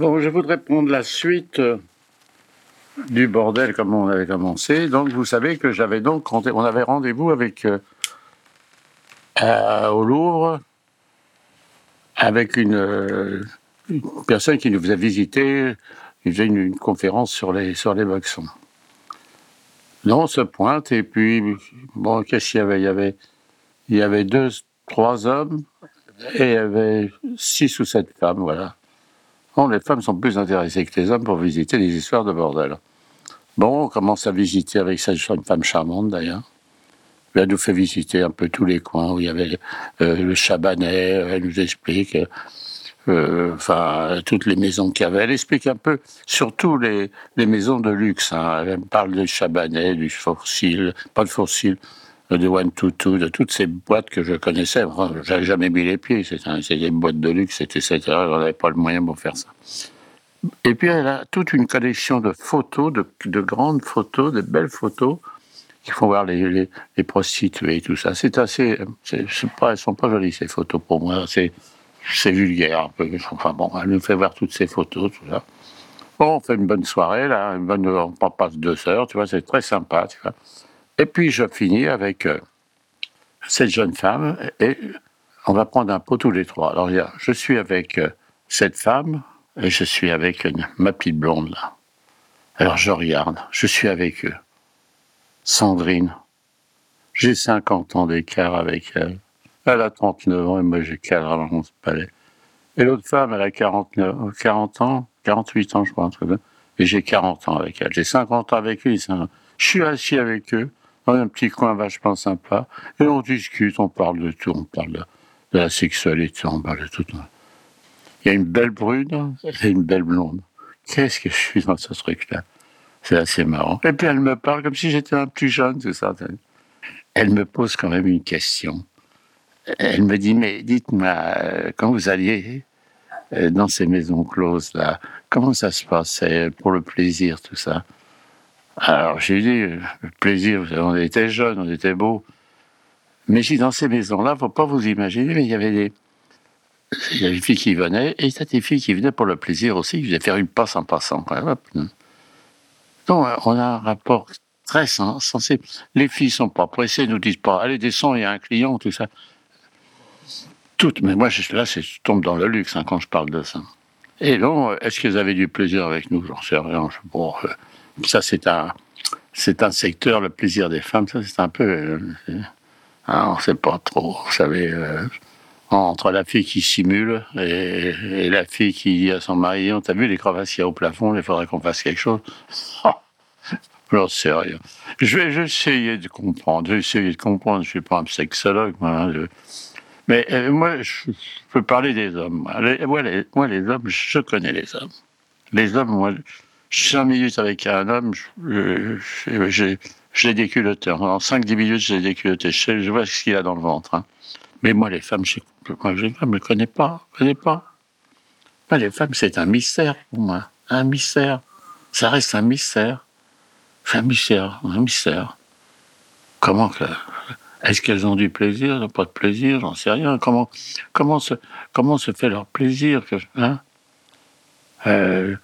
Bon, je voudrais prendre la suite euh, du bordel comme on avait commencé. Donc, vous savez que j'avais donc on avait rendez-vous avec euh, à- au Louvre avec une, euh, personne qui nous faisait visiter, il faisait une, conférence sur les sur les on se pointe et puis bon, qu'est-ce qu'il y avait? Il y avait il y avait deux, trois hommes et il y avait six ou sept femmes, voilà. Les femmes sont plus intéressées que les hommes pour visiter les histoires de bordel. Bon, on commence à visiter avec cette femme charmante d'ailleurs. Elle nous fait visiter un peu tous les coins où il y avait euh, le Chabanais. Elle nous explique, euh, enfin, toutes les maisons qu'il y avait. Elle explique un peu, surtout les, maisons de luxe. hein. Elle parle du Chabanais, du Fourcil, pas de Fourcil, euh, de One Two Two, de toutes ces boîtes que je connaissais. Enfin, j'avais jamais mis les pieds. C'était un- c'était des boîtes de luxe, heure, on n'avait pas le moyen pour faire ça. Et puis elle a toute une collection de photos, de, de grandes photos, de belles photos, qui font voir les, prostituées et tout ça. C'est assez, c'est pas, elles sont pas jolies ces photos pour moi. C'est, c'est vulgaire un peu. Enfin bon, elle nous fait voir toutes ces photos, tout ça. Bon, on fait une bonne soirée là, une bonne, on passe deux heures, tu vois, c'est très sympa, tu vois. Et puis je finis avec euh, cette jeune femme et on va prendre un pot tous les trois. Alors je suis avec euh, cette femme et je suis avec ma petite blonde là. Alors je regarde, je suis avec eux. Sandrine. J'ai 50 ans d'écart avec elle. Elle a 39 ans et moi j'ai 41 palais. Et l'autre femme, elle a 49, 40 ans, 48 ans je crois, un truc. Et j'ai 40 ans avec elle. J'ai 50 ans avec lui. Je suis assis avec eux dans un petit coin vachement sympa. Et on discute, on parle de tout, on parle de, la sexualité, on parle de tout. Il y a une belle brune et une belle blonde. Qu'est-ce que je suis dans ce truc-là? C'est assez marrant. Et puis elle me parle comme si j'étais un plus jeune, tout ça? Elle me pose quand même une question. Elle me dit, mais dites-moi, euh, quand vous alliez euh, dans ces maisons closes-là, comment ça se passait pour le plaisir, tout ça? Alors j'ai dit, plaisir, on était jeunes, on était beaux. Mais j'ai dans ces maisons-là, faut pas vous imaginer, mais il y avait des, il filles qui venaient, et c'était des filles qui venaient pour le plaisir aussi, qui faisaient faire une passe en passant. Hop. Donc, euh, on a un rapport très sen- sensible. Les filles sont pas pressées, nous disent pas, allez, descends, il y a un client, tout ça. Toutes, mais moi, là, je tombe dans le luxe hein, quand je parle de ça. Et donc, euh, est-ce qu'elles avaient du plaisir avec nous? J'en sais rien. Bon, euh, ça, c'est un, c'est un secteur, le plaisir des femmes, ça, c'est un peu. euh, ah, on sait pas trop, vous savez. euh, entre la fille qui simule et, la fille qui dit à son mari On t'a vu les crevasses qu'il y a au plafond, il faudrait qu'on fasse quelque chose? Sais rien. Je vais, je vais essayer de comprendre. De comprendre. Je suis pas un sexologue, hein, Mais euh, moi, je, je peux parler des hommes. Moi, les hommes, je connais les hommes. Les hommes, moi, cinq minutes avec un homme, je, l'ai déculotté. En 5-10 minutes, je l'ai déculotté. Je, vois ce qu'il a dans le ventre. hein. Mais moi, les femmes, je ne connais pas. Connais pas. Les femmes, c'est un mystère pour moi. Un mystère. Ça reste un mystère. Un mystère. Un mystère. Comment que. Est-ce qu'elles ont du plaisir, pas de plaisir, j'en sais rien. Comment, comment, se, comment se fait leur plaisir hein Euh,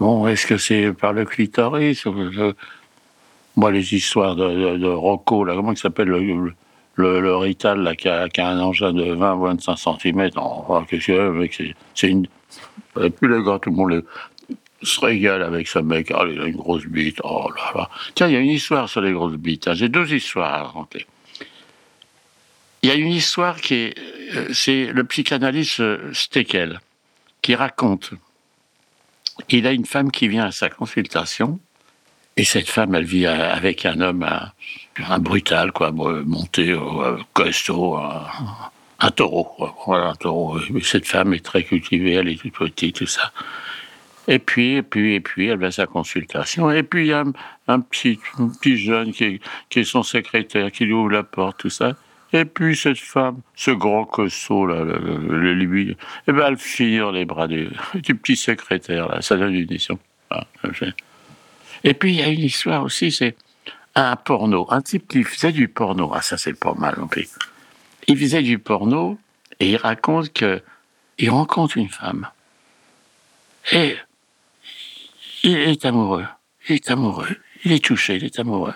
Bon, est-ce que c'est par le clitoris Moi, les histoires de, Rocco, là, comment il s'appelle le, le, Rital, là, qui a, qui a un engin de 20 ou 25 cm. Oh, qu'est-ce que c'est, une. Et puis les gars, tout le monde se régale avec ce mec. Ah, il a une grosse bite. Oh là là. Tiens, il y a une histoire sur les grosses bites. hein. J'ai deux histoires à raconter. Il y a une histoire qui est. euh, C'est le psychanalyste euh, Steckel qui raconte. Il a une femme qui vient à sa consultation. Et cette femme, elle vit euh, avec un homme, brutal, quoi, monté, euh, costaud, un, taureau, voilà, un taureau. Cette femme est très cultivée, elle est toute petite, tout ça. Et puis, et puis, et puis, elle va à sa consultation. Et puis, il y a un, petit, petit jeune qui est, qui est son secrétaire, qui lui ouvre la porte, tout ça. Et puis cette femme, ce grand costaud là, le, le, eh ben, elle finit les bras du, du, petit secrétaire là. Ça donne une édition. Ah, et puis il y a une histoire aussi, c'est un porno, un type qui faisait du porno. Ah ça c'est pas mal non plus. Il faisait du porno et il raconte que il rencontre une femme et il est amoureux. Il est amoureux. Il est touché. Il est amoureux.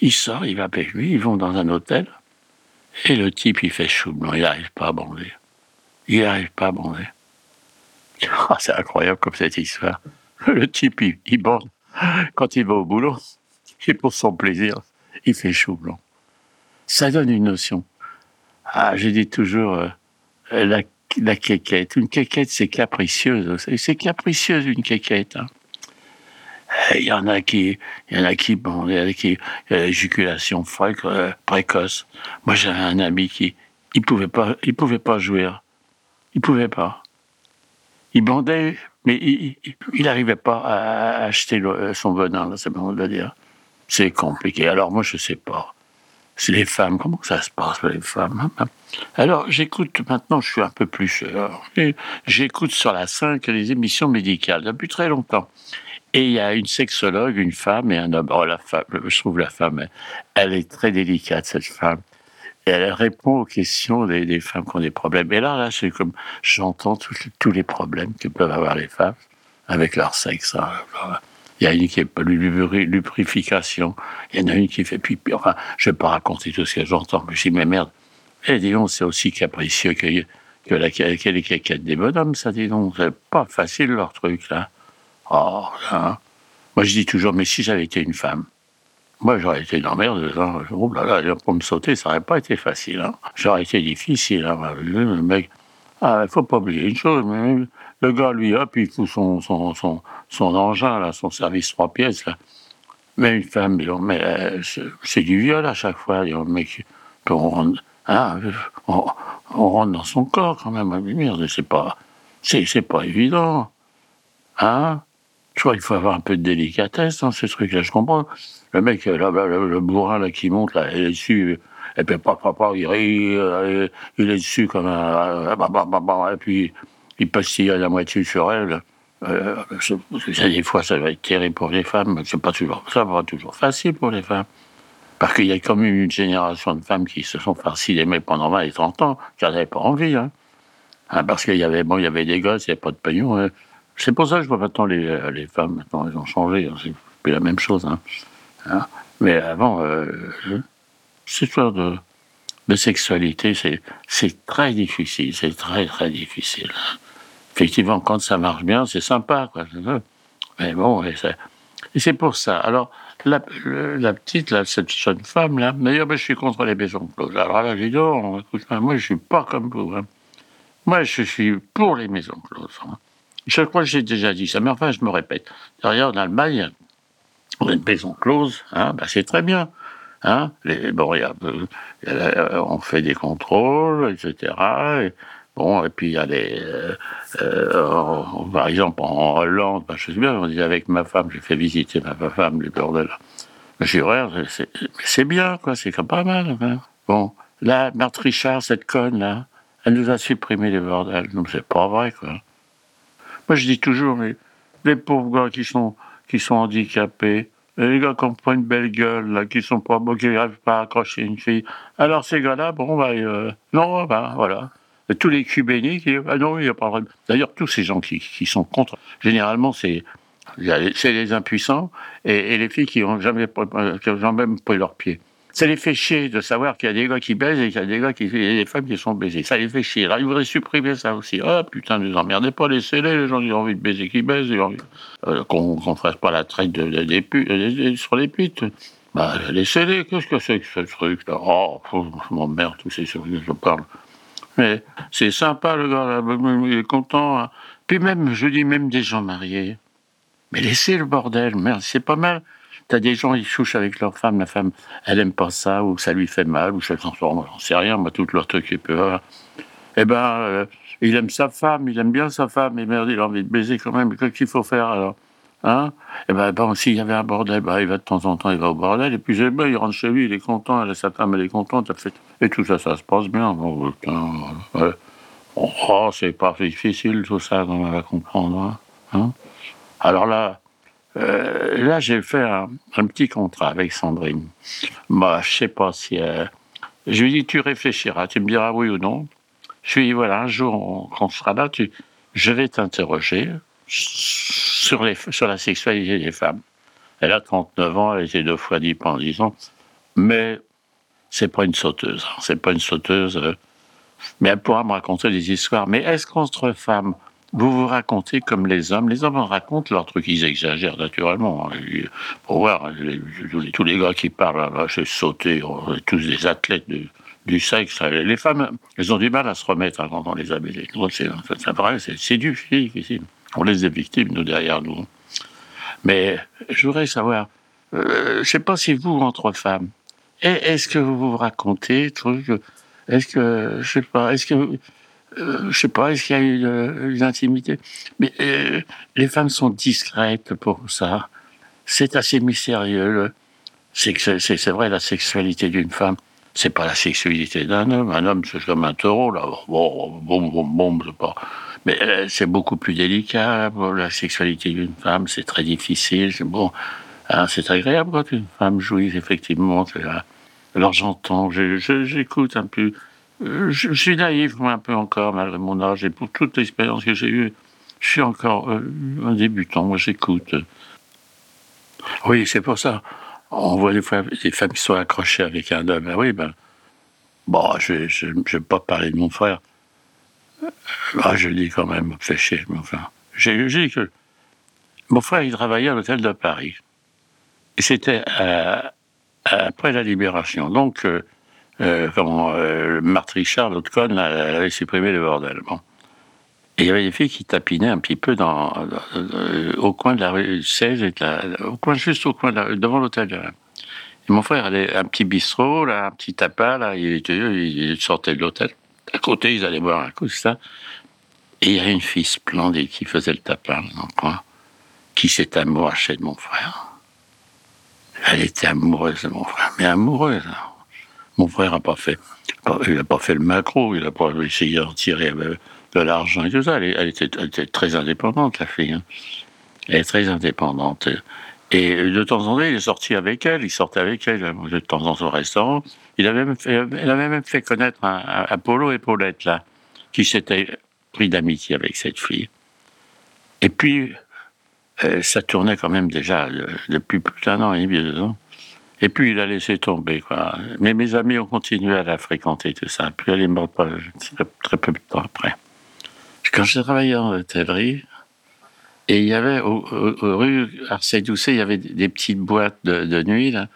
Il sort, il va avec lui. Ils vont dans un hôtel. Et le type, il fait chou blanc, il n'arrive pas à bander. Il n'arrive pas à bander. Ah, c'est incroyable comme cette histoire. Le type, il, il bande quand il va au boulot. Et pour son plaisir, il fait chou blanc. Ça donne une notion. Ah, j'ai dit toujours, euh, la, la quéquette. Une quéquette, c'est capricieuse. C'est capricieuse, une quéquette. Hein. Il y en a qui, il y en a qui, bon, il y en a qui, éjaculation euh, précoce. Moi, j'avais un ami qui, il pouvait pas, il pouvait pas jouer. Il pouvait pas. Il bandait, mais il n'arrivait pas à acheter son venin, c'est bon de le dire. C'est compliqué. Alors moi, je sais pas. C'est les femmes, comment ça se passe les femmes hein? Alors j'écoute maintenant, je suis un peu plus j'écoute sur la 5 les émissions médicales depuis très longtemps. Et il y a une sexologue, une femme et un homme. Oh, la femme, je trouve la femme, elle est très délicate, cette femme. Et elle répond aux questions des, femmes qui ont des problèmes. Et là, là, c'est comme j'entends tous les problèmes que peuvent avoir les femmes avec leur sexe. Hein. Il y a une qui est lubrification, il y en a une qui fait pipi. Enfin, je ne vais pas raconter tout ce que j'entends, mais je dis, mais merde. Et eh, dis donc, c'est aussi capricieux que, que, la, que les des bonhommes, ça, dis donc. C'est pas facile, leur truc, là. Oh, hein. Moi, je dis toujours, mais si j'avais été une femme, moi, j'aurais été une emmerdeuse. Hein. Oh là pour me sauter, ça n'aurait pas été facile. Hein. J'aurais été difficile. Hein. Le mec, ah, faut pas oublier une chose, mais le gars, lui, hop, il fout son, son, son, son engin, là, son service trois pièces, là. Mais une femme, mais euh, c'est du viol à chaque fois. mec, on rentre, hein, on, rentre dans son corps quand même. Merde, c'est pas, c'est pas évident. Hein tu vois, il faut avoir un peu de délicatesse dans ce truc-là. Je comprends. Le mec, là, le, bourrin là, qui monte, là, il est dessus. Et puis, papa, papa, il rit, euh, il est dessus comme un. Euh, et puis, il pastille à la moitié sur elle. Euh, des fois, ça va être terrible pour les femmes. C'est pas toujours, ça va toujours facile pour les femmes. Parce qu'il y a quand même une génération de femmes qui se sont farcies d'aimer pendant 20 et 30 ans, qui n'avaient pas envie. Hein. Hein, parce qu'il y avait, bon, y avait des gosses, il n'y avait pas de pognon. Hein. C'est pour ça que je vois maintenant les, euh, les femmes, maintenant, elles ont changé. Hein, c'est plus la même chose. Hein. Hein? Mais avant, euh, cette histoire de, de sexualité, c'est très difficile. C'est très, très difficile. Effectivement, quand ça marche bien, c'est sympa. Quoi. Mais bon, et c'est pour ça. Alors, la, la, petite, là, cette jeune femme, là, d'ailleurs, ben, je suis contre les maisons closes. Alors là, j'ai dit, oh, écoute, moi, je suis pas comme vous. Hein. Moi, je suis pour les maisons closes. Hein. Je crois que j'ai déjà dit ça, mais enfin, je me répète. Derrière, en Allemagne, on a une maison close, hein, bah, c'est très bien. Hein, les, bon, y a, euh, on fait des contrôles, etc. Et, bon, et puis il y a des. Euh, euh, par exemple, en Hollande, bah, je sais bien, on dit avec ma femme, j'ai fait visiter ma femme, les bordels. J'ai c'est bien, quoi, c'est pas mal. Hein. Bon, là, Marthe Richard, cette conne, là, elle nous a supprimé les bordels. Donc c'est pas vrai, quoi. Moi, je dis toujours, les pauvres gars qui sont, qui sont handicapés, les gars qui ont pas une belle gueule, là, qui sont pas qui n'arrivent pas à accrocher une fille. Alors ces gars-là, bon, bah, non, bah, voilà. Tous les qui ah non, il n'y a pas de D'ailleurs, tous ces gens qui, qui sont contre, généralement, c'est c'est les impuissants et, les filles qui n'ont jamais, jamais pris leurs pieds ça les fait chier de savoir qu'il y a des gars qui baisent et qu'il y a des gars qui, et des femmes qui sont baisés. Ça les fait chier. Alors, ils voudraient supprimer ça aussi. Oh putain, ne nous emmerdez pas, laissez-les, les gens qui ont envie de baiser, qui baisent, euh, qu'on ne fasse pas la traite de, des putes, sur les putes. Bah, laissez-les, qu'est-ce que c'est que ce truc-là Oh, je m'emmerde, tous ces trucs que je parle. Mais c'est sympa, le gars, là, il est content. Hein. Puis même, je dis même des gens mariés. Mais laissez le bordel, merde, c'est pas mal T'as des gens, ils chouchent avec leur femme, la femme, elle aime pas ça, ou ça lui fait mal, ou ça j'en sais rien, moi, tout leur truc est peur. Eh ben, euh, il aime sa femme, il aime bien sa femme, et merde, il a envie de baiser quand même, qu'est-ce qu'il faut faire alors? Hein? Et ben, bon, s'il y avait un bordel, ben, il va de temps en temps, il va au bordel, et puis eh ben, il rentre chez lui, il est content, elle, sa femme, elle est contente, fait... et tout ça, ça se passe bien. Bon, oh, c'est pas difficile tout ça, on va comprendre. Hein, hein? Alors là, euh, là, j'ai fait un, petit contrat avec Sandrine. Moi, je sais pas si. Euh, je lui dis, tu réfléchiras, tu me diras oui ou non. Je lui dis, voilà, un jour, quand on sera là, tu, je vais t'interroger sur, la sexualité des femmes. Elle a 39 ans, elle été deux fois dit pendant 10 ans, mais c'est pas une sauteuse. Hein, c'est pas une sauteuse. Euh, mais elle pourra me raconter des histoires. Mais est-ce qu'entre femmes, vous vous racontez comme les hommes. Les hommes racontent leurs trucs, ils exagèrent naturellement. Pour voir, tous les gars qui parlent, j'ai sauté, on est tous des athlètes du sexe. Les femmes, elles ont du mal à se remettre quand on les a baisées. C'est vrai, c'est du physique ici. On laisse des victimes, nous, derrière nous. Mais je voudrais savoir, euh, je ne sais pas si vous, entre femmes, est-ce que vous vous racontez trucs Est-ce que, je sais pas, est-ce que euh, je sais pas, est-ce qu'il y a une, euh, une intimité Mais euh, les femmes sont discrètes pour ça. C'est assez mystérieux. C'est vrai la sexualité d'une femme. C'est pas la sexualité d'un homme. Un homme, c'est comme un taureau là. Bon, bon, bon, bon, c'est pas. Mais euh, c'est beaucoup plus délicat. la sexualité d'une femme, c'est très difficile. Bon. Hein, c'est agréable quand une femme jouit, effectivement. Alors j'entends, j'écoute un peu euh, je, suis naïf, moi, un peu encore, malgré mon âge, et pour toute l'expérience que j'ai eue, je suis encore euh, un débutant, moi j'écoute. Oui, c'est pour ça. On voit des fois des femmes qui sont accrochées avec un homme. Ah oui, ben, bon, je ne vais pas parler de mon frère. Ah, je dis quand même, me fait chier, mais enfin. J'ai dit que mon frère, il travaillait à l'hôtel de Paris. Et c'était après la libération. Donc, euh, euh, comment, euh, Marthe Richard, l'autre conne, elle avait supprimé le bordel. Bon. Et il y avait des filles qui tapinaient un petit peu dans, au coin de la rue 16, et au coin, juste au coin, de devant l'hôtel. Et mon frère avait un petit bistrot, là, un petit tapas, là, il, il sortait de l'hôtel. À côté, ils allaient boire un coup, ça. Et il y avait une fille splendide qui faisait le tapin dans le coin, qui s'est amourachée de mon frère. Elle était amoureuse de mon frère, mais amoureuse. Hein. Mon frère n'a pas fait, il n'a pas fait le macro, il n'a pas essayé d'en tirer euh, de l'argent et tout ça. Elle, était, très indépendante, la fille. Hein. Elle est très indépendante. Et de temps en temps, il est sorti avec elle, il sortait avec elle, de temps en temps au restaurant. Il avait même fait, elle avait même fait connaître un, Apollo et Paulette, là, qui s'était pris d'amitié avec cette fille. Et puis, euh, ça tournait quand même déjà euh, depuis plus d'un an et demi, deux ans. Et puis il a laissé tomber, quoi. Mais mes amis ont continué à la fréquenter, tout ça. Puis elle est morte pas, très, peu de temps après. Quand j'ai travaillé en hôtellerie, et il y avait, au, rue Arcey-Doucet, il y avait des petites boîtes de, nuit, là.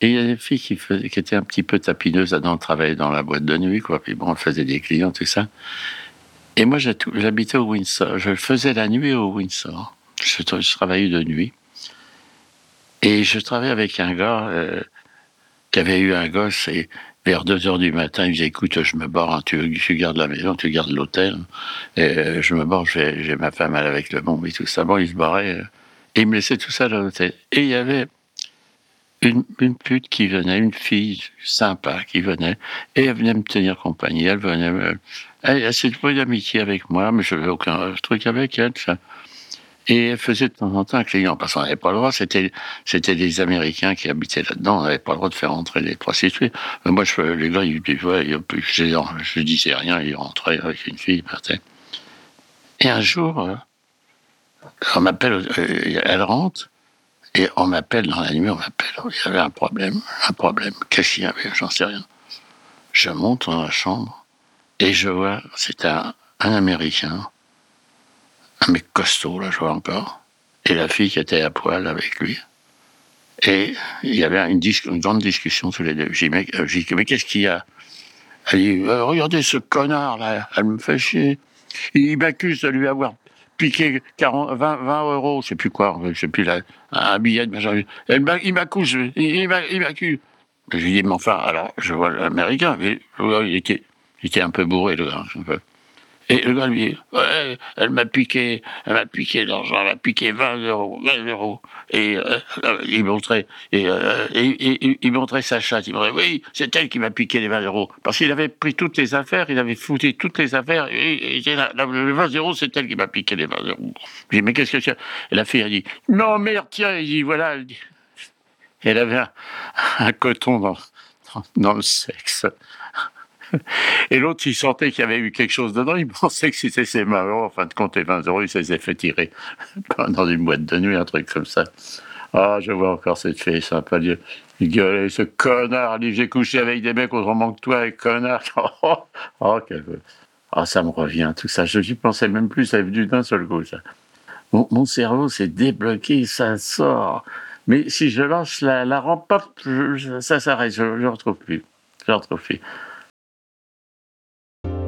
Et il y a des filles qui, étaient un petit peu tapineuses là-dedans, travaillaient dans la boîte de nuit, quoi. Puis bon, elles faisaient des clients, tout ça. Et moi, j'habitais au Windsor. Je faisais la nuit au Windsor. Je travaillais de nuit. Et je travaillais avec un gars euh, qui avait eu un gosse et vers 2 heures du matin, il me disait écoute, je me barre, hein, tu, tu, gardes la maison, tu gardes l'hôtel. Et euh, je me barre, j'ai ma femme elle, avec le bon et tout ça. Bon, il se barrait. Euh, et il me laissait tout ça dans l'hôtel. Et il y avait une, une, pute qui venait, une fille sympa qui venait, et elle venait me tenir compagnie. Elle venait. Elle, s'est d'amitié avec moi, mais je n'avais aucun truc avec elle. Ça. Et elle faisait de temps en temps un client, parce qu'on n'avait pas le droit, c'était, c'était des Américains qui habitaient là-dedans, on n'avait pas le droit de faire entrer les prostituées. Mais moi, je, les gars, je, je disais rien, ils rentraient avec une fille, ils partaient. Et un jour, euh, on m'appelle, euh, elle rentre, et on m'appelle dans la nuit, on m'appelle, il y avait un problème, un problème. Qu'est-ce qu'il y avait? J'en sais rien. Je monte dans la chambre, et je vois, c'était un, un Américain, un mec costaud, là, je vois encore, et la fille qui était à poil avec lui. Et il y avait une, grande discussion tous les deux. J'ai dit, mais, euh, mais qu'est-ce qu'il y a? Elle dit, euh, regardez ce connard là, elle me fait chier. Il m'accuse de lui avoir piqué 40, 20, 20 euros, je sais plus quoi, je sais plus, là, un billet de machin. Il m'accuse, il il m'a- il m'accuse. Je lui dis, mais enfin, alors, je vois l'américain, il était, un peu bourré, le. Et le gars lui dit, ouais, elle m'a piqué, elle m'a piqué l'argent, elle m'a piqué 20 euros, 20 euros. Et euh, euh, il montrait, et, euh, il montrait sa chatte. Il me disait, oui, c'est elle qui m'a piqué les 20 euros. Parce qu'il avait pris toutes les affaires, il avait foutu toutes les affaires, et, la- la- le 20 euros, c'est elle qui m'a piqué les 20 euros. Je dis, mais qu'est-ce que c'est? Et la fille a dit, non, merde, tiens, il dit, voilà. Elle, dit- elle avait un, coton dans, dans le sexe. Et l'autre, il sentait qu'il y avait eu quelque chose dedans, il pensait que c'était ses 20 euros. En fin de compte, les 20 euros, il se les a fait tirer dans une boîte de nuit, un truc comme ça. Ah, je vois encore cette fille, ça pas Dieu. Il gueulait, ce connard, j'ai couché avec des mecs autrement que toi, connard. Oh, oh, quel- ah, ça me revient, tout ça. Je n'y pensais même plus, ça est venu d'un seul coup, ça. Mon, cerveau s'est débloqué, ça sort. Mais si je lance la, rampe, ça s'arrête, je ne retrouve plus. Je ne retrouve plus.